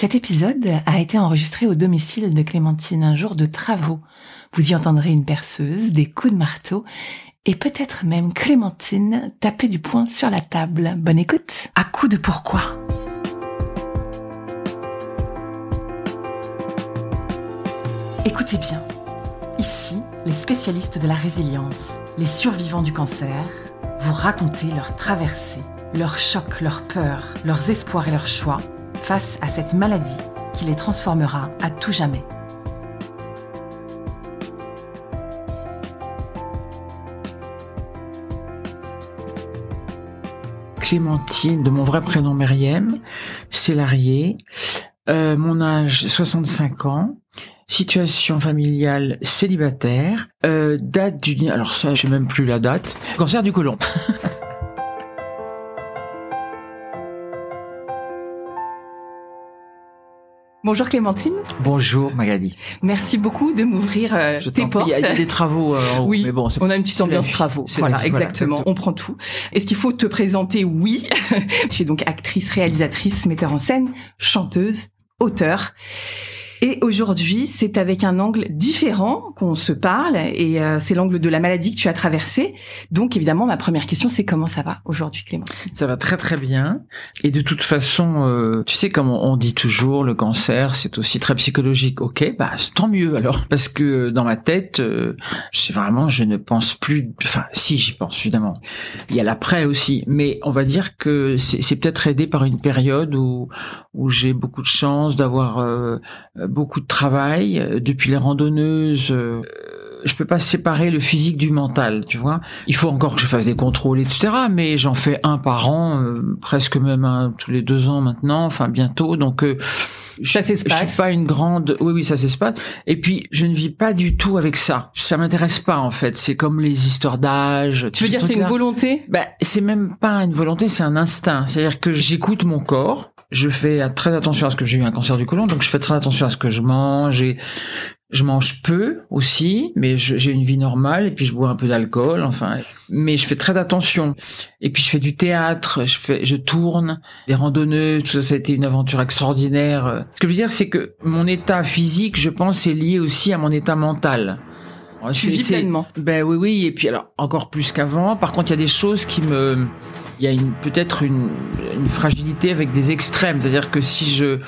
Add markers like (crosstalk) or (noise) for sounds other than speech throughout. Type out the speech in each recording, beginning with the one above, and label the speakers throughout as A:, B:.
A: Cet épisode a été enregistré au domicile de Clémentine un jour de travaux. Vous y entendrez une perceuse, des coups de marteau et peut-être même Clémentine taper du poing sur la table. Bonne écoute. À coup de pourquoi Écoutez bien. Ici, les spécialistes de la résilience, les survivants du cancer, vous raconter leur traversée, leurs chocs, leurs peurs, leurs espoirs et leurs choix face à cette maladie qui les transformera à tout jamais.
B: Clémentine, de mon vrai prénom Myriam, salariée, euh, mon âge 65 ans, situation familiale célibataire, euh, date du... Alors ça, je sais même plus la date. Cancer du côlon. (laughs)
A: Bonjour Clémentine.
B: Bonjour Magali.
A: Merci beaucoup de m'ouvrir euh, tes portes.
B: Il y a des travaux. Euh,
A: oui, mais bon, on a une petite ambiance travaux. Voilà, exactement. On prend tout. Est-ce qu'il faut te présenter Oui. (laughs) tu es donc actrice, réalisatrice, metteur en scène, chanteuse, auteur. Et aujourd'hui, c'est avec un angle différent qu'on se parle, et euh, c'est l'angle de la maladie que tu as traversé. Donc évidemment, ma première question, c'est comment ça va aujourd'hui, Clémentine?
B: Ça va très très bien. Et de toute façon, euh, tu sais, comme on dit toujours, le cancer, c'est aussi très psychologique. Ok, bah tant mieux alors, parce que dans ma tête, euh, c'est vraiment, je ne pense plus. Enfin, si j'y pense évidemment. Il y a l'après aussi, mais on va dire que c'est peut-être aidé par une période où où j'ai beaucoup de chance d'avoir beaucoup de travail euh, depuis les randonneuses. Euh, je peux pas séparer le physique du mental, tu vois. Il faut encore que je fasse des contrôles, etc. Mais j'en fais un par an, euh, presque même un tous les deux ans maintenant, enfin bientôt. Donc
A: ça s'espace.
B: Je suis pas une grande. Oui, oui, ça s'espace. Et puis je ne vis pas du tout avec ça. Ça m'intéresse pas en fait. C'est comme les histoires d'âge.
A: Tu veux dire c'est une volonté?
B: Ben c'est même pas une volonté, c'est un instinct. C'est-à-dire que j'écoute mon corps je fais très attention à ce que j'ai eu un cancer du côlon, donc je fais très attention à ce que je mange et je mange peu aussi, mais j'ai une vie normale et puis je bois un peu d'alcool, enfin, mais je fais très attention. Et puis je fais du théâtre, je fais, je tourne, les randonneuses, tout ça, ça a été une aventure extraordinaire. Ce que je veux dire, c'est que mon état physique, je pense, est lié aussi à mon état mental.
A: Tu vis pleinement.
B: Ben oui, oui, et puis alors encore plus qu'avant. Par contre, il y a des choses qui me il y a peut-être une, une fragilité avec des extrêmes. C'est-à-dire que si je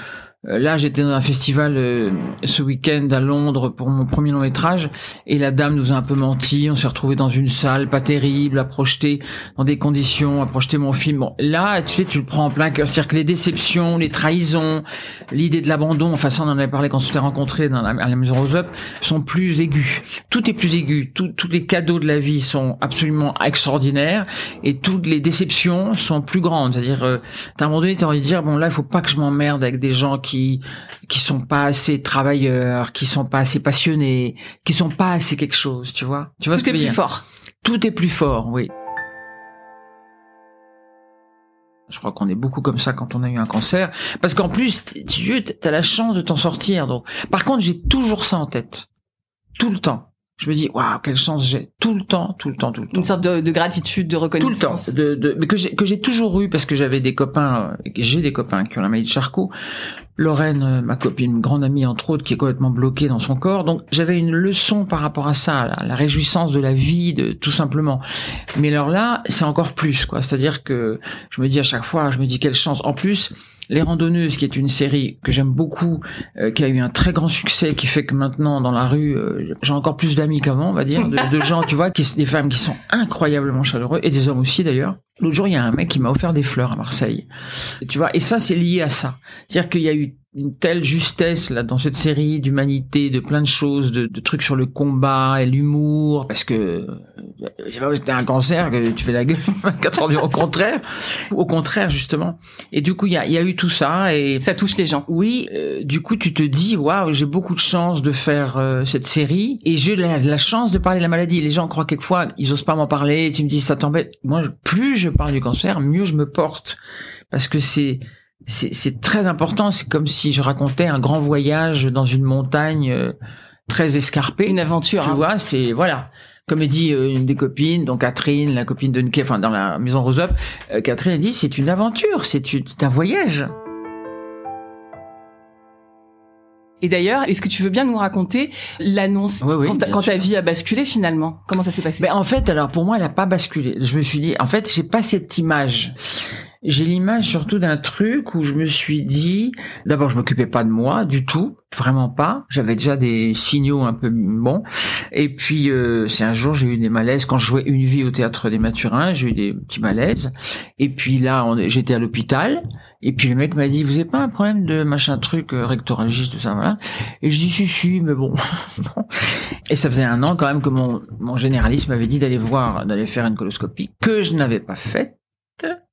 B: là, j'étais dans un festival euh, ce week-end à Londres pour mon premier long métrage et la dame nous a un peu menti. On s'est retrouvé dans une salle pas terrible, à projeter dans des conditions, à projeter mon film. Bon, là, tu sais, tu le prends en plein cœur. C'est-à-dire que les déceptions, les trahisons, l'idée de l'abandon, enfin ça on en avait parlé quand on s'était rencontrés dans la, à la maison Rose Up, sont plus aigus. Tout est plus aigu. Tous les cadeaux de la vie sont absolument extraordinaires et toutes les déceptions sont plus grandes. C'est-à-dire, euh, un moment donné, t'as envie de dire bon là, il faut pas que je m'emmerde avec des gens qui qui qui sont pas assez travailleurs, qui sont pas assez passionnés, qui sont pas assez quelque chose, tu vois. Tu vois
A: Tout est plus fort.
B: Tout est plus fort, oui. Je crois qu'on est beaucoup comme ça quand on a eu un cancer, parce qu'en plus, tu as la chance de t'en sortir. Donc, par contre, j'ai toujours ça en tête, tout le temps je me dis waouh quelle chance j'ai tout le temps tout le temps tout le temps.
A: une sorte de, de gratitude de reconnaissance
B: tout le temps de, mais que j'ai que j'ai toujours eu parce que j'avais des copains j'ai des copains qui ont la maladie de Charcot. Lorraine euh, ma copine une grande amie entre autres qui est complètement bloquée dans son corps. Donc j'avais une leçon par rapport à ça la, la réjouissance de la vie de tout simplement. Mais alors là c'est encore plus quoi. C'est à dire que je me dis à chaque fois je me dis quelle chance. En plus les Randonneuses, qui est une série que j'aime beaucoup, euh, qui a eu un très grand succès, qui fait que maintenant dans la rue, euh, j'ai encore plus d'amis qu'avant, on va dire, de, gens, tu vois, qui des femmes qui sont incroyablement chaleureux et des hommes aussi d'ailleurs. L'autre jour, il y a un mec qui m'a offert des fleurs à Marseille. Tu vois, et ça, c'est lié à ça. C'est-à-dire qu'il y a eu une telle justesse là dans cette série d'humanité, de plein de choses, de, de, trucs sur le combat et l'humour, parce que euh, j'ai pas t'as un cancer que tu fais la gueule (laughs) 24 heures au contraire, au contraire justement. Et du coup il y a, y a eu tout ça et
A: ça touche les gens.
B: Oui, euh, du coup tu te dis waouh j'ai beaucoup de chance de faire euh, cette série et j'ai la, la, chance de parler de la maladie. Les gens croient quelquefois ils osent pas m'en parler, tu me dis ça t'embête. Moi plus je parle du cancer, mieux je me porte parce que c'est c'est très important. C'est comme si je racontais un grand voyage dans une montagne euh, très escarpée.
A: Une aventure.
B: Tu
A: hein.
B: vois, c'est voilà. Comme dit euh, une des copines, donc Catherine, la copine de Nke, enfin dans la maison Rose Up, euh, Catherine a dit c'est une aventure, c'est un voyage.
A: Et d'ailleurs, est-ce que tu veux bien nous raconter l'annonce quand, ta vie a basculé finalement? Comment ça s'est passé?
B: Ben, En fait, alors pour moi, elle a pas basculé. Je me suis dit, en fait, j'ai pas cette image. J'ai l'image surtout d'un truc où je me suis dit, d'abord je m'occupais pas de moi du tout, vraiment pas. J'avais déjà des signaux un peu bons. Et puis euh, c'est un jour j'ai eu des malaises quand je jouais une vie au théâtre des Mathurins, j'ai eu des petits malaises. Et puis là j'étais à l'hôpital. Et puis le mec m'a dit, vous avez pas un problème de machin truc euh, rectoralgie tout ça voilà. Et je dis si si, mais bon. (laughs) et ça faisait un an quand même que mon généraliste m'avait dit d'aller voir, d'aller faire une coloscopie que je n'avais pas faite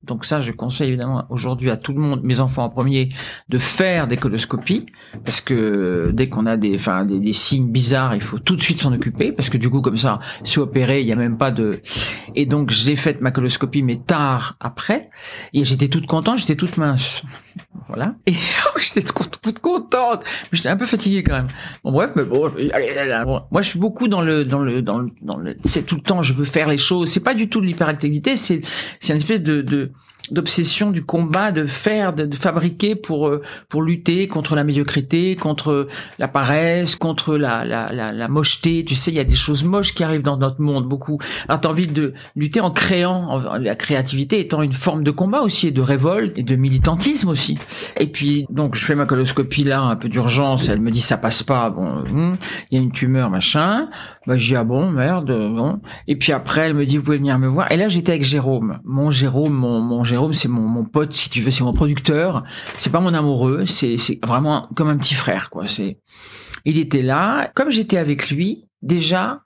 B: donc ça, je conseille évidemment aujourd'hui à tout le monde, mes enfants en premier, de faire des coloscopies, parce que dès qu'on a des, signes bizarres, il faut tout de suite s'en occuper, parce que du coup, comme ça, si opéré, il n'y a même pas de. Et donc, j'ai fait ma coloscopie, mais tard après, et j'étais toute contente, j'étais toute mince, voilà. Et (laughs) j'étais toute, contente, j'étais un peu fatiguée quand même. Bon bref, mais bon, moi je suis beaucoup dans le, dans le, dans le, dans le, c'est tout le temps, je veux faire les choses. C'est pas du tout de l'hyperactivité, c'est une espèce de d'obsession du combat de faire de, fabriquer pour euh, pour lutter contre la médiocrité contre la paresse contre la, la la, mocheté. Tu sais il y a des choses moches qui arrivent dans notre monde beaucoup. Alors t'as envie de lutter en créant la créativité étant une forme de combat aussi et de révolte et de militantisme aussi. Et puis donc je fais ma coloscopie là un peu d'urgence. Elle me dit ça passe pas. Bon hmm, il y a une tumeur machin. Bah je dis ah bon merde bon. Et puis après elle me dit vous pouvez venir me voir. Et là j'étais avec Jérôme mon Jérôme mon mon Jérôme c'est mon, mon pote, si tu veux, c'est mon producteur. C'est pas mon amoureux, c'est vraiment comme un petit frère, quoi. C'est, il était là. Comme j'étais avec lui, déjà,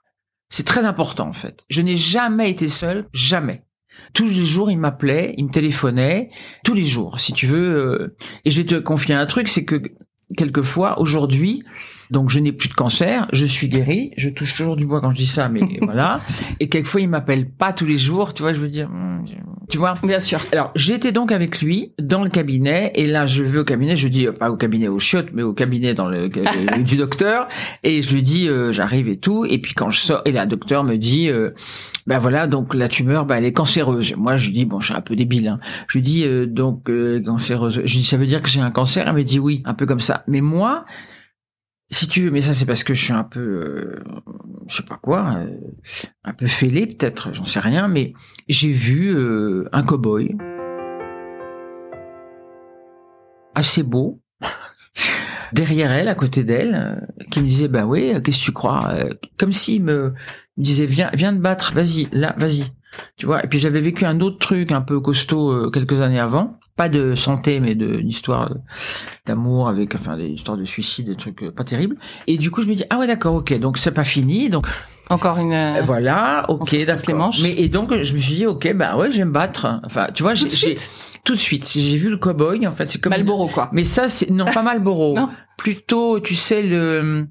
B: c'est très important en fait. Je n'ai jamais été seul, jamais. Tous les jours, il m'appelait, il me téléphonait, tous les jours, si tu veux. Euh, et je vais te confier un truc, c'est que quelquefois, aujourd'hui, donc je n'ai plus de cancer, je suis guéri, je touche toujours du bois quand je dis ça, mais (laughs) voilà. Et quelquefois il m'appelle pas tous les jours, tu vois, je veux dire, hmm, tu vois.
A: Bien sûr.
B: Alors j'étais donc avec lui dans le cabinet, et là je vais au cabinet, je dis pas au cabinet au chiottes, mais au cabinet dans le (laughs) du docteur, et je lui dis euh, j'arrive et tout, et puis quand je sors, et la docteur me dit, euh, ben voilà, donc la tumeur, ben elle est cancéreuse. Moi je lui dis bon, je suis un peu débile, hein. je lui dis euh, donc cancéreuse. Je lui dis ça veut dire que j'ai un cancer, elle me dit oui, un peu comme ça. Mais moi si tu veux, mais ça c'est parce que je suis un peu, euh, je sais pas quoi, euh, un peu fêlé peut-être, j'en sais rien, mais j'ai vu euh, un cow-boy assez beau (laughs) derrière elle, à côté d'elle, qui me disait bah oui, qu'est-ce que tu crois Comme s'il me, me disait viens, viens te battre, vas-y, là, vas-y. Tu vois. Et puis j'avais vécu un autre truc un peu costaud quelques années avant pas de santé, mais de d'histoire d'amour avec, enfin, des histoires de suicide, des trucs euh, pas terribles. Et du coup, je me dis, ah ouais, d'accord, ok, donc c'est pas fini, donc.
A: Encore une.
B: Euh, voilà, ok, d'accord. Mais et donc je me suis dit, ok, bah ouais, je vais me battre. Enfin, tu vois, j'ai tout de suite, j'ai vu le cowboy. En fait, c'est comme
A: Malboro, quoi.
B: Mais ça, c'est non pas Malboro. (laughs) non. Plutôt, tu sais le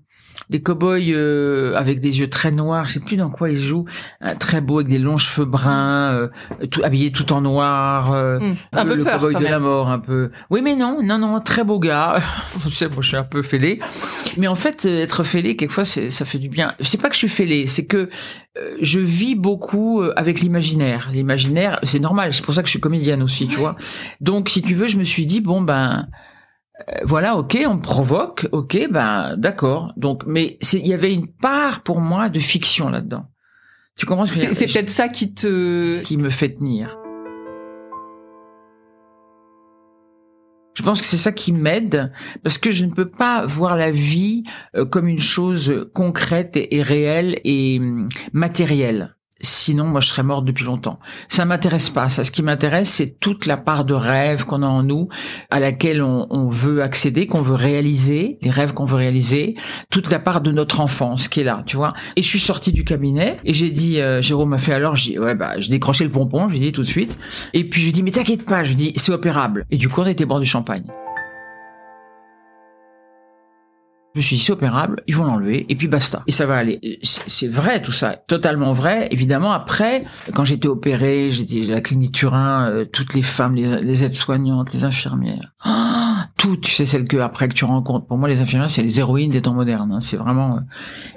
B: des cow-boys euh, avec des yeux très noirs, je sais plus dans quoi ils jouent, euh, très beau avec des longs cheveux bruns, euh, tout, habillés tout en noir, hmm. un peu le cow-boy de la mort un peu. Oui mais non, non non, très beau gars. (laughs) je suis un peu fêlé, mais en fait être fêlé quelquefois ça fait du bien. C'est pas que je suis fêlé, c'est que je vis beaucoup avec l'imaginaire. L'imaginaire, c'est normal, c'est pour ça que je suis comédienne aussi, tu vois. Donc si tu veux, je me suis dit bon ben euh, voilà, ok, on me provoque, ok, ben d'accord. Donc, mais il y avait une part pour moi de fiction là-dedans. Tu comprends
A: C'est peut-être ça qui te
B: qui me fait tenir. Je pense que c'est ça qui m'aide parce que je ne peux pas voir la vie euh, comme une chose concrète et réelle et hum, matérielle. Sinon, moi, je serais morte depuis longtemps. Ça m'intéresse pas. Ça, ce qui m'intéresse, c'est toute la part de rêve qu'on a en nous, à laquelle on, veut accéder, qu'on veut réaliser, les rêves qu'on veut réaliser, toute la part de notre enfance qui est là, tu vois. Et je suis sortie du cabinet et j'ai dit, euh, Jérôme m'a fait alors, j'ai ouais bah, j'ai décroché le pompon, je lui dit tout de suite. Et puis je lui dit, mais t'inquiète pas, je lui dis, c'est opérable. Et du coup, on était bord du champagne. Je suis si opérable, ils vont l'enlever et puis basta. Et ça va aller. C'est vrai tout ça, totalement vrai. Évidemment, après, quand j'étais opéré, j'étais à la clinique Turin, euh, toutes les femmes, les, aides-soignantes, les infirmières, ah, toutes, tu sais, celles que après que tu rencontres. Pour moi, les infirmières, c'est les héroïnes des temps modernes. Hein. C'est vraiment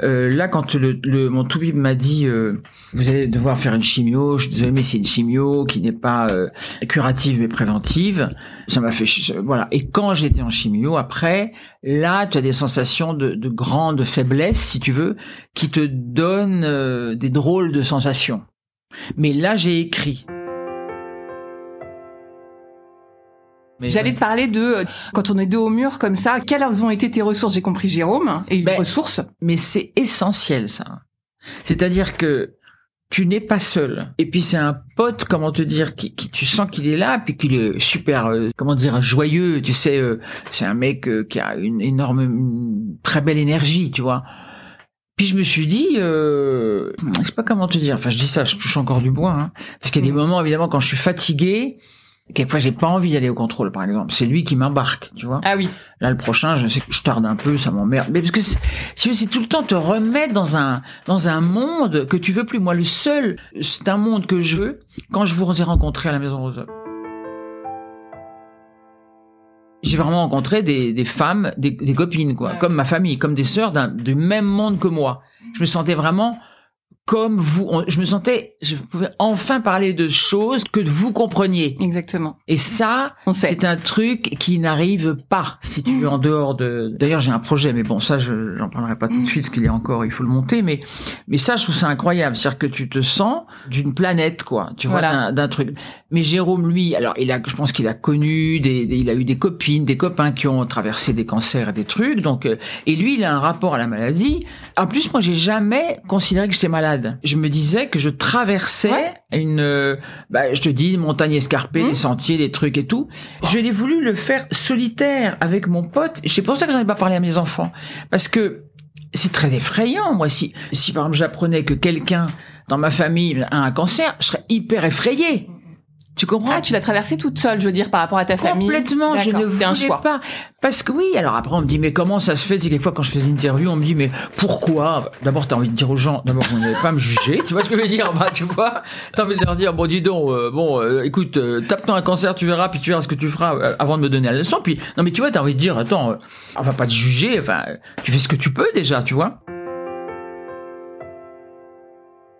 B: euh, là quand le, mon toubib m'a dit euh, vous allez devoir faire une chimio. Je suis désolé, mais c'est une chimio qui n'est pas euh, curative mais préventive. Ça m'a fait voilà. Et quand j'étais en chimio, après, là, tu as des sensations de, de grande faiblesse, si tu veux, qui te donnent euh, des drôles de sensations. Mais là, j'ai écrit.
A: J'allais te parler de euh, quand on est deux au mur comme ça, quelles ont été tes ressources? J'ai compris Jérôme et les ben, ressources.
B: Mais c'est essentiel ça. C'est-à-dire que tu n'es pas seul. Et puis c'est un pote, comment te dire, qui, tu sens qu'il est là, puis qu'il est super, euh, comment dire, joyeux. Tu sais, euh, c'est un mec qui a une énorme, très belle énergie, tu vois. Puis je me suis dit, euh, je sais pas comment te dire. Enfin, je dis ça, je touche encore du bois, hein, parce qu'il y a des mm. moments, évidemment, quand je suis fatigué, Quelquefois, j'ai pas envie d'aller au contrôle, par exemple. C'est lui qui m'embarque, tu vois.
A: Ah oui.
B: Là, le prochain, je sais que je tarde un peu, ça m'emmerde. Mais parce que c'est tout le temps te remettre dans un dans un monde que tu veux plus. Moi, le seul, c'est un monde que je veux quand je vous ai rencontré à la Maison Rose. J'ai vraiment rencontré des, des femmes, des, des copines, quoi, comme ma famille, comme des sœurs du même monde que moi. Je me sentais vraiment comme vous. je me sentais, je pouvais enfin parler de choses que vous compreniez.
A: Exactement.
B: Et ça, c'est un truc qui n'arrive pas, si tu veux, en dehors de. D'ailleurs, j'ai un projet, mais bon, ça, je j'en parlerai pas tout de suite, parce qu'il est encore, il faut le monter. Mais, mais ça, je trouve ça incroyable, c'est-à-dire que tu te sens d'une planète, quoi. Tu vois, d'un truc. Mais Jérôme, lui, alors, il a, je pense qu'il a connu des, il a eu des copines, des copains qui ont traversé des cancers et des trucs. Donc, euh, et lui, il a un rapport à la maladie. En plus, moi, j'ai jamais considéré que j'étais malade. Je me disais que je traversais une, euh, bah, je te dis, montagne escarpée, des mmh. sentiers, des trucs et tout. Je l'ai voulu le faire solitaire avec mon pote. C'est pour ça que j'en ai pas parlé à mes enfants. Parce que c'est très effrayant, moi. Si, si par exemple j'apprenais que quelqu'un dans ma famille a un cancer, je serais hyper effrayé. Tu comprends?
A: Ah, tu l'as traversé toute seule, je veux dire, par rapport à ta famille.
B: Complètement, je ne voulais un choix. pas. Parce que oui, alors après on me dit mais comment ça se fait? C'est fois quand je fais une interview, on me dit mais pourquoi? D'abord t'as envie de dire aux gens, d'abord vous n'allez pas me juger, (laughs) tu vois ce que je veux dire? Bah tu vois, t'as envie de leur dire bon dis donc, euh, bon euh, écoute, euh, tape-toi un cancer, tu verras, puis tu verras ce que tu feras avant de me donner la leçon. Puis non mais tu vois, t'as envie de dire attends, on va pas te juger, enfin tu fais ce que tu peux déjà, tu vois?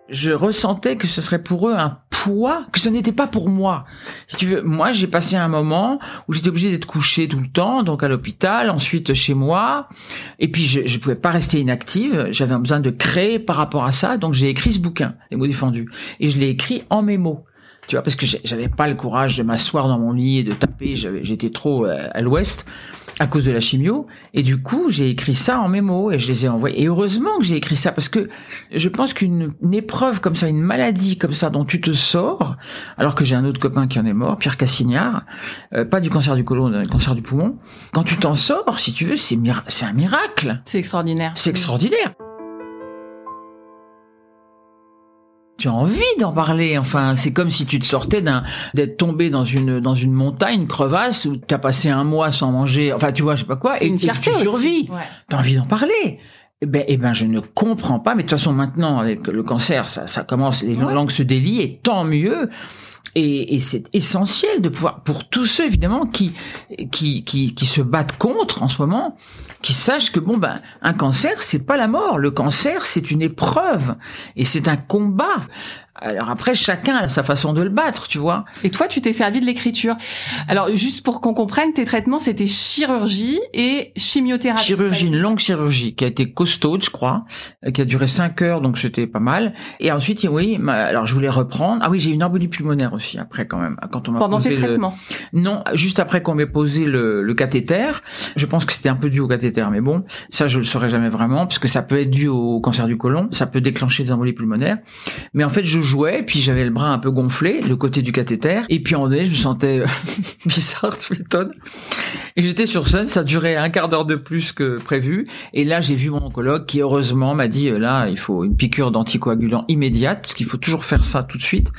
B: Je ressentais que ce serait pour eux un poids, que ce n'était pas pour moi. Si tu veux, moi j'ai passé un moment où j'étais obligée d'être couchée tout le temps, donc à l'hôpital, ensuite chez moi, et puis je ne pouvais pas rester inactive, j'avais besoin de créer par rapport à ça, donc j'ai écrit ce bouquin, Les mots défendus, et je l'ai écrit en mémo. Tu vois, parce que j'avais pas le courage de m'asseoir dans mon lit et de taper, j'étais trop euh, à l'ouest à cause de la chimio. Et du coup, j'ai écrit ça en mémo et je les ai envoyés. Et heureusement que j'ai écrit ça parce que je pense qu'une épreuve comme ça, une maladie comme ça dont tu te sors, alors que j'ai un autre copain qui en est mort, Pierre Cassignard, euh, pas du cancer du côlon, du cancer du poumon. Quand tu t'en sors, si tu veux, c'est c'est un miracle.
A: C'est extraordinaire.
B: C'est extraordinaire. Tu as envie d'en parler. Enfin, c'est comme si tu te sortais d'un d'être tombé dans une dans une montagne, une crevasse où tu as passé un mois sans manger. Enfin, tu vois, je sais pas quoi, et,
A: une
B: tu survis. Ouais. T'as envie d'en parler. Eh ben, eh ben, je ne comprends pas. Mais de toute façon, maintenant, avec le cancer, ça, ça commence, les langues se délient, et tant mieux. Et, et c'est essentiel de pouvoir, pour tous ceux évidemment qui, qui, qui, qui se battent contre en ce moment, qui sachent que bon ben un cancer c'est pas la mort, le cancer c'est une épreuve et c'est un combat. Alors après, chacun a sa façon de le battre, tu vois.
A: Et toi, tu t'es servi de l'écriture. Alors, juste pour qu'on comprenne, tes traitements, c'était chirurgie et chimiothérapie.
B: Chirurgie, une longue chirurgie qui a été costaude, je crois, euh, qui a duré cinq heures, donc c'était pas mal. Et ensuite, oui, alors je voulais reprendre. Ah oui, j'ai eu une embolie pulmonaire aussi après quand même. Quand on m'a
A: Pendant tes traitements
B: Non, juste après qu'on m'ait posé le, le cathéter. Je pense que c'était un peu dû au cathéter, mais bon, ça je le saurais jamais vraiment, puisque ça peut être dû au cancer du côlon, ça peut déclencher des embolies pulmonaires. Mais en fait, je jouais, puis j'avais le bras un peu gonflé, le côté du cathéter, et puis en donné, je me sentais euh, (laughs) bizarre, tu m'étonnes. Et j'étais sur scène, ça durait un quart d'heure de plus que prévu, et là j'ai vu mon oncologue qui heureusement m'a dit euh, là il faut une piqûre d'anticoagulant immédiate, parce qu'il faut toujours faire ça tout de suite.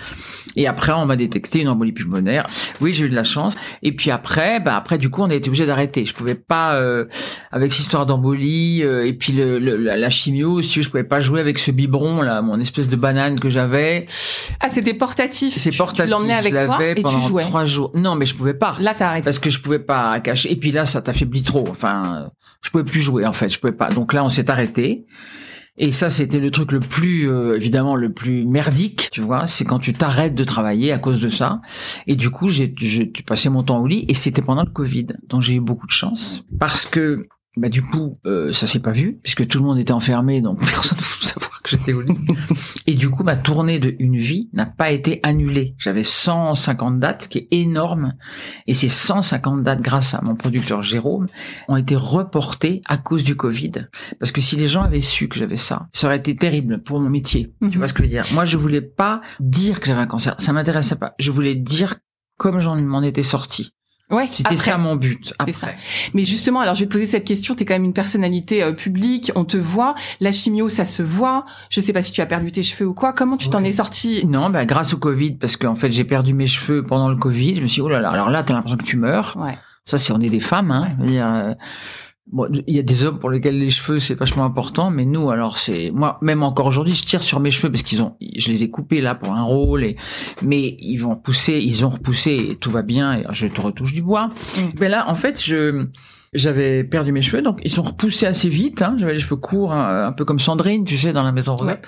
B: Et après on m'a détecté une embolie pulmonaire. Oui j'ai eu de la chance. Et puis après, bah après du coup on a été obligé d'arrêter. Je pouvais pas euh, avec cette histoire d'embolie et puis le, la, chimio, si je pouvais pas jouer avec ce biberon là, mon espèce de banane que j'avais
A: ah, c'était portatif.
B: C'est portatif. Tu
A: l'emmenais avec toi et tu jouais.
B: trois jours. Non, mais je pouvais pas.
A: Là, t'as arrêté.
B: Parce que je pouvais pas cacher. Et puis là, ça t'affaiblit trop. Enfin, je pouvais plus jouer en fait, je pouvais pas. Donc là, on s'est arrêté. Et ça, c'était le truc le plus, euh, évidemment, le plus merdique, tu vois, c'est quand tu t'arrêtes de travailler à cause de ça. Et du coup, j'ai, passé mon temps au lit et c'était pendant le Covid. Donc j'ai eu beaucoup de chance parce que bah du coup, euh, ça s'est pas vu puisque tout le monde était enfermé, donc (laughs) personne ne j'étais au lit. Et du coup, ma tournée de Une Vie n'a pas été annulée. J'avais 150 dates, ce qui est énorme, et ces 150 dates, grâce à mon producteur Jérôme, ont été reportées à cause du Covid. Parce que si les gens avaient su que j'avais ça, ça aurait été terrible pour mon métier. Tu mhm. vois ce que je veux dire? Moi, je voulais pas dire que j'avais un cancer. Ça m'intéressait pas. Je voulais dire comme j'en m'en étais sorti.
A: Ouais,
B: c'était ça mon but.
A: Ça. Mais justement, alors je vais te poser cette question. Tu es quand même une personnalité euh, publique, on te voit. La chimio, ça se voit. Je sais pas si tu as perdu tes cheveux ou quoi. Comment tu t'en es sorti
B: Non, bah grâce au Covid, parce qu'en fait j'ai perdu mes cheveux pendant le Covid. Je me suis dit, oh là là, alors là t'as l'impression que tu meurs. Ouais. Ça, c'est on est des femmes. Hein. Euh, Bon, il y a des hommes pour lesquels les cheveux c'est vachement important, mais nous alors c'est moi même encore aujourd'hui je tire sur mes cheveux parce qu'ils ont je les ai coupés là pour un rôle et mais ils vont pousser, ils ont repoussé et tout va bien et je te retouche du bois. Mm. Mais là en fait je j'avais perdu mes cheveux, donc ils sont repoussés assez vite. Hein. J'avais les cheveux courts, hein, un, peu comme Sandrine, tu sais, dans la maison ouais.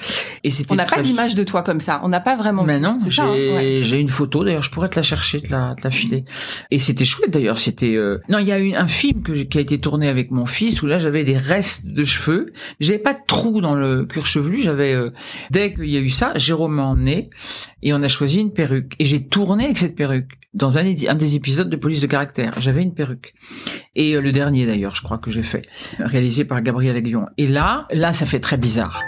A: Et c'était. On n'a pas d'image de toi comme ça. On n'a pas vraiment.
B: Mais non, j'ai hein, une photo. D'ailleurs, je pourrais te la chercher, te la, te la filer. Et c'était chouette d'ailleurs. C'était. Euh... Non, il y a eu un film que qui a été tourné avec mon fils où là j'avais des restes de cheveux. J'avais pas de trou dans le cuir chevelu. J'avais. Euh... Dès qu'il y a eu ça, Jérôme m'a emmené et on a choisi une perruque. Et j'ai tourné avec cette perruque dans un, un, des épisodes de Police de caractère. J'avais une perruque. Et euh, le dernier d'ailleurs, je crois que j'ai fait, réalisé par Gabriel Aguillon. Et là, là, ça fait très bizarre.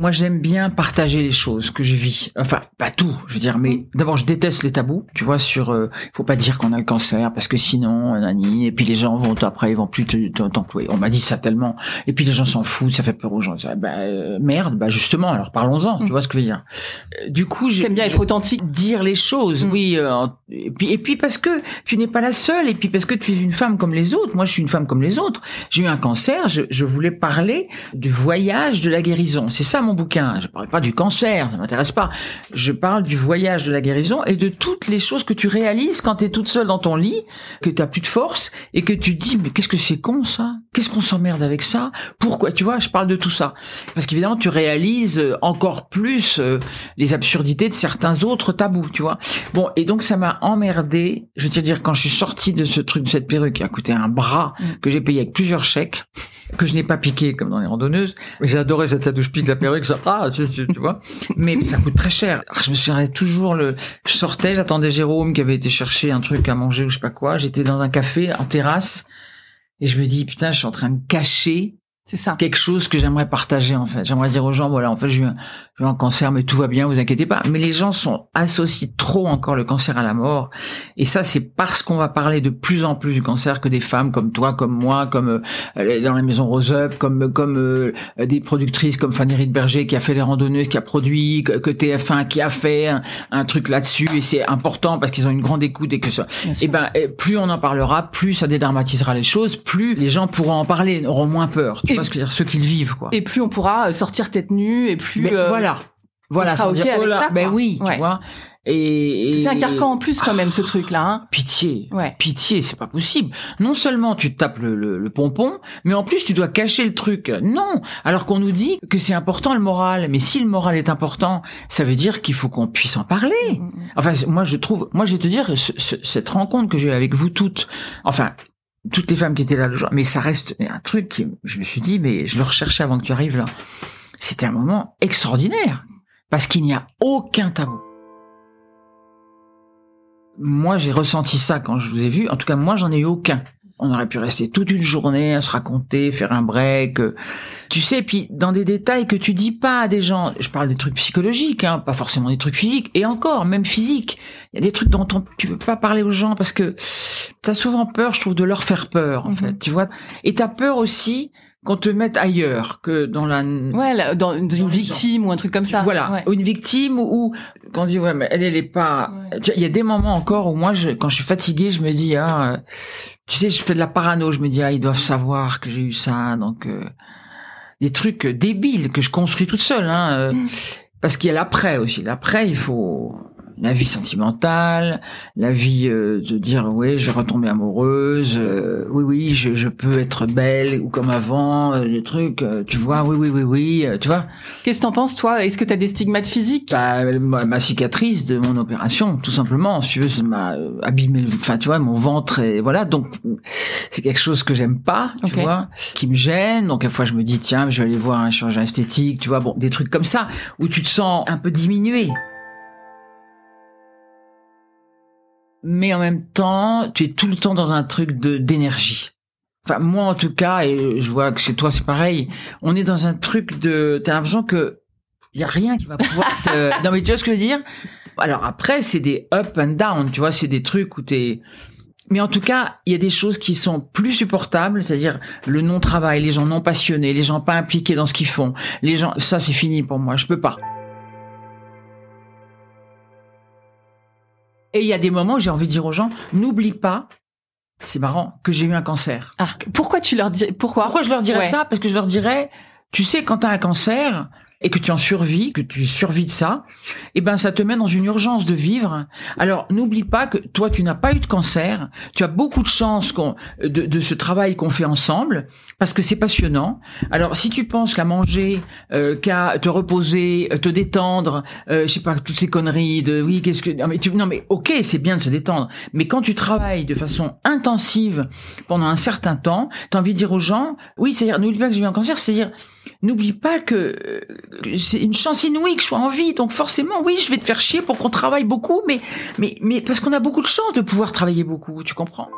B: Moi, j'aime bien partager les choses que je vis. Enfin, pas tout, je veux dire, mais d'abord, je déteste les tabous. Tu vois, sur, euh, faut pas dire qu'on a le cancer parce que sinon, nani. Et puis les gens vont après, ils vont plus t'employer. On m'a dit ça tellement. Et puis les gens s'en foutent, ça fait peur aux gens. Bah, euh, merde, bah justement. Alors parlons-en. Tu mm. vois ce que je veux dire.
A: Euh, du coup, j'aime bien être authentique,
B: dire les choses. Mm. Oui. et puis, et puis parce que tu n'es pas la seule. Et puis parce que tu es une femme comme les autres. Moi, je suis une femme comme les autres. J'ai eu un cancer. Je, je voulais parler du voyage de la guérison. C'est ça bouquin. Je parle pas du cancer, ça m'intéresse pas. Je parle du voyage de la guérison et de toutes les choses que tu réalises quand tu es toute seule dans ton lit, que tu plus de force et que tu dis mais qu'est-ce que c'est con ça? Qu'est-ce qu'on s'emmerde avec ça? Pourquoi? Tu vois, je parle de tout ça parce qu'évidemment tu réalises euh, encore plus euh, les absurdités de certains autres tabous, tu vois. Bon, et donc ça m'a emmerdé. Je veux dire quand je suis sortie de ce truc de cette perruque qui a coûté un bras mm. que j'ai payé avec plusieurs chèques que je n'ai pas piqué comme dans les randonneuses. J'ai adoré cette ça je pique la perruque, ça, ah, tu, vois. Mais ça coûte très cher. Alors, je me suis toujours le, je sortais, j'attendais Jérôme qui avait été chercher un truc à manger ou je sais pas quoi. J'étais dans un café en terrasse et je me dis putain, je suis en train de cacher c'est ça. Quelque chose que j'aimerais partager en fait. J'aimerais dire aux gens voilà, en fait, j'ai eu, un cancer, mais tout va bien, vous inquiétez pas. Mais les gens sont associent trop encore le cancer à la mort, et ça, c'est parce qu'on va parler de plus en plus du cancer que des femmes comme toi, comme moi, comme euh, dans la maison Rose Up, comme comme euh, des productrices comme Fanny Riedberger qui a fait les randonneuses, qui a produit, que, TF1 qui a fait un, truc là-dessus, et c'est important parce qu'ils ont une grande écoute et que ça. Et eh ben, plus on en parlera, plus ça dédramatisera les choses, plus les gens pourront en parler, auront moins peur ce que dire, ceux qu'ils vivent, quoi.
A: Et plus on pourra euh, sortir tête nue, et plus.
B: Euh, voilà. Voilà, sans dire, oh là, ben oui, tu vois.
A: Et, c'est un carcan en plus quand même ce truc là. Hein.
B: Pitié, ouais. pitié, c'est pas possible. Non seulement tu te tapes le, le, pompon, mais en plus tu dois cacher le truc. Non, alors qu'on nous dit que c'est important le moral. Mais si le moral est important, ça veut dire qu'il faut qu'on puisse en parler. Mm, mm, mm. Enfin, moi je trouve, moi je vais te dire, cette rencontre que j'ai avec vous toutes, enfin toutes les femmes qui étaient là le jour, mais ça reste un truc qui, je me suis dit, mais je le recherchais avant que tu arrives là. C'était un moment extraordinaire. Parce qu'il n'y a aucun tabou. Moi, j'ai ressenti ça quand je vous ai vu. En tout cas, moi, j'en ai eu aucun on aurait pu rester toute une journée à se raconter, faire un break, euh, tu sais, puis dans des détails que tu dis pas à des gens. Je parle des trucs psychologiques, hein, pas forcément des trucs physiques, et encore, même physiques. Il y a des trucs dont on, tu peux pas parler aux gens parce que tu as souvent peur, je trouve, de leur faire peur, en mhm. fait, tu vois. Et t'as peur aussi qu'on te mette ailleurs que dans la
A: ouais dans, une victime ou un truc comme ça
B: voilà une victime ou quand on dit ouais mais elle elle est pas il y a des moments encore où moi je, quand je suis fatiguée je me dis ah tu sais, je fais de la parano. Je me dis, ah, ils doivent savoir que j'ai eu ça. Donc, euh, des trucs débiles que je construis toute seule. Hein, euh, mm. Parce qu'il y a l'après aussi. L'après, il faut, la vie sentimentale, la vie euh, de dire oui, je vais retomber amoureuse, euh, oui oui, je, je, peux être belle ou comme avant, euh, des trucs, tu vois, oui oui oui oui, tu vois.
A: Qu'est-ce que t'en penses toi? Est-ce que t'as des stigmates physiques?
B: Bah, ma, cicatrice de mon opération, tout simplement. Si tu veux, ça m'a abîmé, enfin tu vois, mon ventre et voilà, donc c'est quelque chose que j'aime pas, tu vois, qui me gêne. Donc à la fois je me dis tiens, je vais aller voir un chirurgien esthétique, tu vois, bon, des trucs comme ça où tu te sens un peu diminué. Mais en même temps, tu es tout le temps dans un truc de d'énergie. Enfin, moi en tout cas, et je vois que chez toi c'est pareil, on est dans un truc de, t'as l'impression que y a rien qui va pouvoir te. (laughs) non mais tu vois ce que je veux dire? Alors après, c'est des up and down, tu vois, c'est des trucs où t'es. Mais en tout cas, il y a des choses qui sont plus supportables, c'est-à-dire le non-travail, les gens non passionnés, les gens pas impliqués dans ce qu'ils font, les gens, ça c'est fini pour moi, je peux pas. Et il y a des moments où j'ai envie de dire aux gens, n'oublie pas, c'est marrant, que j'ai eu un cancer.
A: Ah, pourquoi tu leur dis, pourquoi?
B: Pourquoi je leur dirais ça? Parce que je leur dirais, tu sais, quand tu as un cancer, et que tu en survis, que tu survis de ça, eh ben ça te met dans une urgence de vivre. Alors n'oublie pas que toi tu n'as pas eu de cancer, tu as beaucoup de chance de, de, ce travail qu'on fait ensemble parce que c'est passionnant. Alors si tu penses qu'à manger, euh, qu'à te reposer, euh, te détendre, euh, je sais pas toutes ces conneries de oui qu'est-ce que non mais tu non mais ok c'est bien de se détendre, mais quand tu travailles de façon intensive pendant un certain temps, tu as envie de dire aux gens oui c'est-à-dire n'oublie pas que j'ai eu un cancer, c'est-à-dire n'oublie pas que c'est une chance inouïe que je sois en vie. Donc forcément, oui, je vais te faire chier pour qu'on travaille beaucoup, mais, mais, mais parce qu'on a beaucoup de chance de pouvoir travailler beaucoup, tu comprends?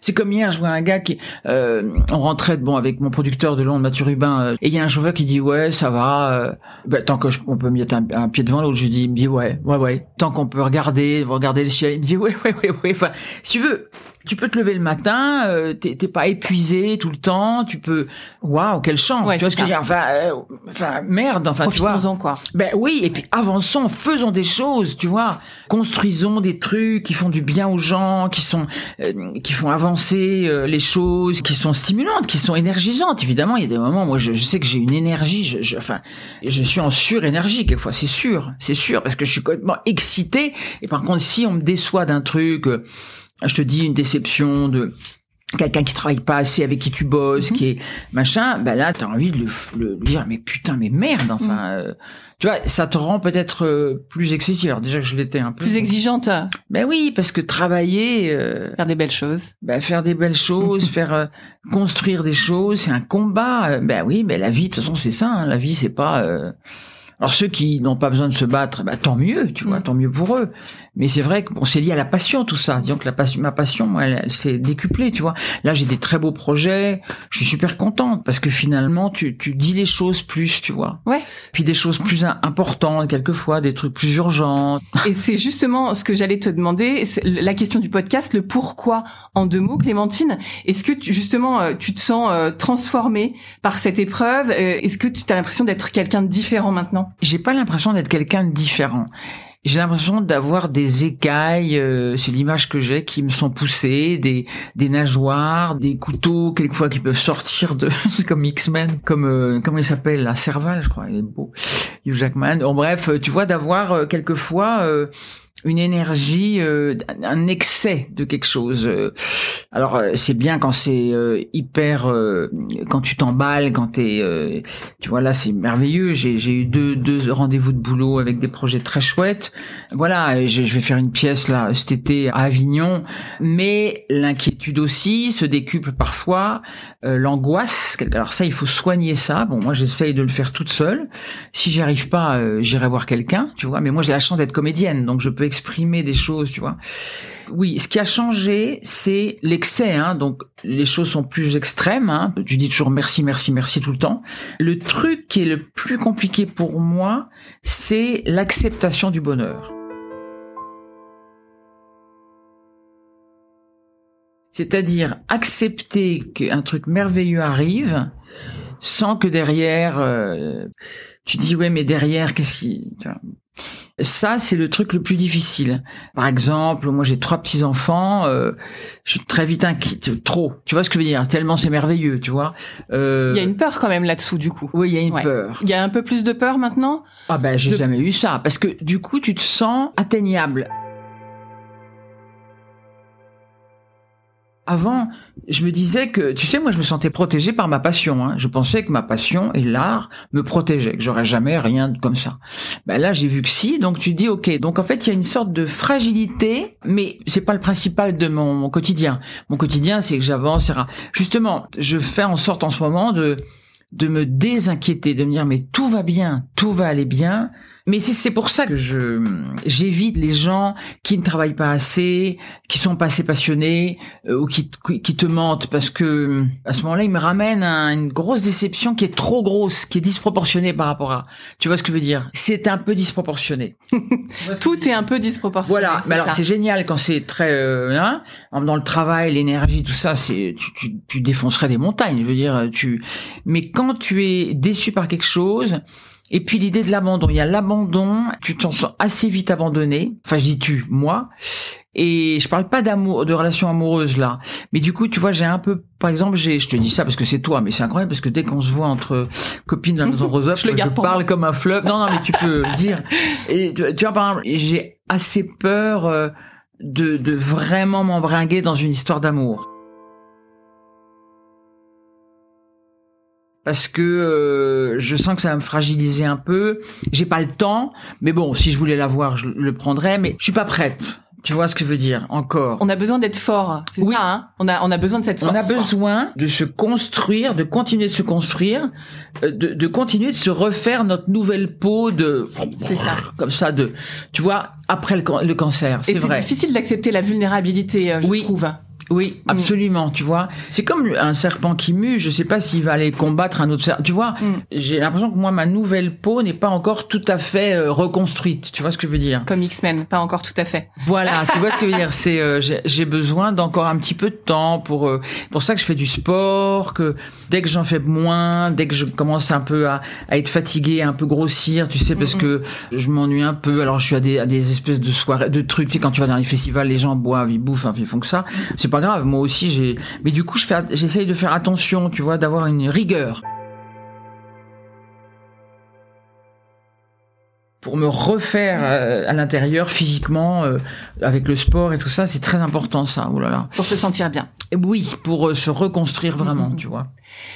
B: C'est comme hier, je vois un gars qui, euh, on rentrait bon avec mon producteur de Londres, Mathieu Rubin, euh, et il y a un chauffeur qui dit ouais, ça va, euh, bah, tant que je, on peut mettre un, pied devant l'autre, je dis, me dit ouais, ouais, ouais, tant qu'on peut regarder, regarder le ciel, il me dit ouais, ouais, ouais, ouais. Enfin, si tu veux, tu peux te lever le matin, euh, t'es pas épuisé tout le temps, tu peux, waouh, quelle chance, tu vois ce que je veux dire Enfin, euh, enfin, merde, enfin, tu vois.
A: quoi.
B: Ben oui, et puis avançons, faisons des choses, tu vois, construisons des trucs qui font du bien aux gens, qui sont, qui font avancer euh, les choses qui sont stimulantes, qui sont énergisantes. Évidemment, il y a des moments, moi, je, sais que j'ai une énergie, je, enfin, je suis en surénergie quelquefois, c'est sûr, c'est sûr, parce que je suis complètement excité. Et par contre, si on me déçoit d'un truc, euh, je te dis une déception de quelqu'un qui travaille pas assez avec qui tu bosses, mhm. qui est machin, ben là, t'as envie de le, dire, mais putain, mais merde, enfin. Mhm. Euh, tu vois, ça te rend peut-être euh, plus excessif. Alors déjà que je l'étais un peu.
A: Plus exigeante.
B: Ben oui, parce que travailler. Euh,
A: faire des belles choses.
B: Ben faire des belles choses, (laughs) faire euh, construire des choses, c'est un combat. Ben oui, ben la vie, de toute façon, c'est ça. Hein. La vie, c'est pas. Alors ceux qui n'ont pas besoin de se battre, ben, tant mieux, tu vois, mm. tant mieux pour eux. Mais c'est vrai que bon, c'est lié à la passion tout ça. Disons que la passion, ma passion, moi, elle, s'est décuplée, tu vois. Là, j'ai des très beaux projets. Je suis super contente parce que finalement, tu, tu dis les choses plus, tu vois.
A: Ouais.
B: Puis des choses plus importantes, quelquefois, des trucs plus urgents. (laughs)
A: Et c'est justement ce que j'allais te demander, la question du podcast, le pourquoi en deux mots, Clémentine. Est-ce que tu, justement, euh, tu te sens euh, transformée par cette épreuve? Euh, Est-ce que tu as l'impression d'être quelqu'un de différent maintenant?
B: J'ai pas l'impression d'être quelqu'un de différent j'ai l'impression d'avoir des écailles, euh, c'est l'image que j'ai, qui me sont poussées, des, des nageoires, des couteaux, quelquefois qui peuvent sortir de, (laughs) comme X-Men, comme, euh, comment il s'appelle, la Serval, je crois, il est beau, Hugh Jackman. En bref, tu vois, d'avoir euh, quelquefois une énergie, euh, un excès de quelque chose. Euh, alors euh, c'est bien quand c'est hyper, quand tu t'emballes, quand t'es, tu vois là c'est merveilleux. J'ai j'ai eu deux deux rendez-vous de boulot avec des projets très chouettes. Voilà, je, je vais faire une pièce là cet été à Avignon, mais l'inquiétude aussi se décuple parfois, l'angoisse. Alors ça il faut soigner ça. Bon moi j'essaye de le faire toute seule. Si j'y arrive pas, j'irai voir quelqu'un, tu vois. Mais moi j'ai la chance d'être comédienne, donc je peux exprimer des choses, tu vois. Oui, ce qui a changé, c'est l'excès. Hein, donc les choses sont plus extrêmes. Hein, tu dis toujours merci, merci, merci tout le temps. Le truc qui est le plus compliqué pour moi, c'est l'acceptation du bonheur. C'est-à-dire accepter qu'un truc merveilleux arrive sans que derrière, euh, tu dis ouais, mais derrière, qu'est-ce qui ça, c'est le truc le plus difficile. Par exemple, moi j'ai trois petits enfants, euh, je suis très vite inquiète, trop. Tu vois ce que je veux dire? Tellement c'est merveilleux, tu vois.
A: Euh... Il y a une peur quand même là-dessous, du coup.
B: Oui, il y a une peur.
A: Il y a un peu plus de peur maintenant?
B: Ah ben, j'ai jamais eu ça, parce que du coup, tu te sens atteignable. Avant, je me disais que, tu sais, moi, je me sentais protégé par ma passion. Hein. Je pensais que ma passion et l'art me protégeaient, que j'aurais jamais rien comme ça. Ben là, j'ai vu que si, donc tu dis ok. Donc en fait, il y a une sorte de fragilité, mais c'est pas le principal de mon, mon quotidien. Mon quotidien, c'est que j'avance. Justement, je fais en sorte en ce moment de de me désinquiéter, de me dire mais tout va bien, tout va aller bien. Mais c'est pour ça que je j'évite les gens qui ne travaillent pas assez, qui sont pas assez passionnés euh, ou qui, qui te mentent parce que à ce moment-là ils me ramènent à une grosse déception qui est trop grosse, qui est disproportionnée par rapport à. Tu vois ce que je veux dire? C'est un peu disproportionné. (laughs)
A: Tout est un peu disproportionné.
B: Voilà. Mais alors c'est génial quand c'est très euh, hein, dans le travail, l'énergie, tout ça, c'est tu, tu, tu défoncerais des montagnes. Je veux dire, tu. Mais quand tu es déçu par quelque chose et puis l'idée de l'abandon, il y a l'abandon, tu t'en sens assez vite abandonné. Enfin, je dis tu, moi. Et je parle pas d'amour, de relation amoureuse là. Mais du coup, tu vois, j'ai un peu, par exemple, j'ai, je te dis ça parce que c'est toi, mais c'est incroyable parce que dès qu'on se voit entre copines dans la maison Rosa, je, le je parle comme un fleuve. Non, non, mais tu peux le dire. Et tu, vois, par exemple, j'ai assez peur euh, de, de vraiment m'embringuer dans une histoire d'amour. Parce que euh, je sens que ça va me fragiliser un peu. J'ai pas le temps, mais bon, si je voulais l'avoir, je le prendrais, mais je suis pas prête. Tu vois ce que je veux dire encore
A: On a besoin d'être fort, c'est oui. ça. Hein? On a on a besoin de cette force.
B: On a besoin de se construire, de continuer de se construire, euh, de, de continuer de se refaire notre nouvelle peau de.
A: C'est ça.
B: Comme ça de. Tu vois après le, le cancer, c'est vrai.
A: C'est difficile d'accepter la vulnérabilité, euh, je
B: oui.
A: trouve.
B: Oui, mm. absolument, tu vois. C'est comme un serpent qui mue, je sais pas s'il va aller combattre un autre serpent. Tu vois, mm. j'ai l'impression que moi, ma nouvelle peau n'est pas encore tout à fait euh, reconstruite. Tu vois ce que je veux dire
A: Comme X-Men, pas encore tout à fait.
B: Voilà, tu vois ce que je veux dire (laughs) C'est euh, j'ai besoin d'encore un petit peu de temps pour euh, pour ça que je fais du sport, que dès que j'en fais moins, dès que je commence un peu à, à être fatigué, un peu grossir, tu sais, parce mm, que je m'ennuie un peu. Alors je suis à des, à des espèces de soirées, de trucs. Tu sais, quand tu vas dans les festivals, les gens boivent, ils bouffent, enfin, ils font que ça. C'est pas grave. Moi aussi, j'ai. Mais du coup, j'essaye de faire attention, tu vois, d'avoir une rigueur. Pour me refaire euh, à l'intérieur physiquement euh, avec le sport et tout ça, c'est très important ça. Oh là là.
A: Pour se sentir bien.
B: Oui, pour euh, se reconstruire vraiment, mm-hmm. tu vois.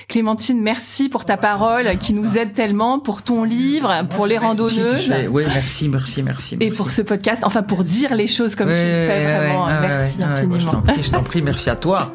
A: Clémentine, merci pour ta parole qui nous aide tellement, pour ton livre, pour les randonneuses.
B: Oui, merci, merci, merci,
A: Et pour ce podcast, enfin pour dire les choses comme tu le fais, vraiment. merci infiniment.
B: je t'en prie, merci à toi.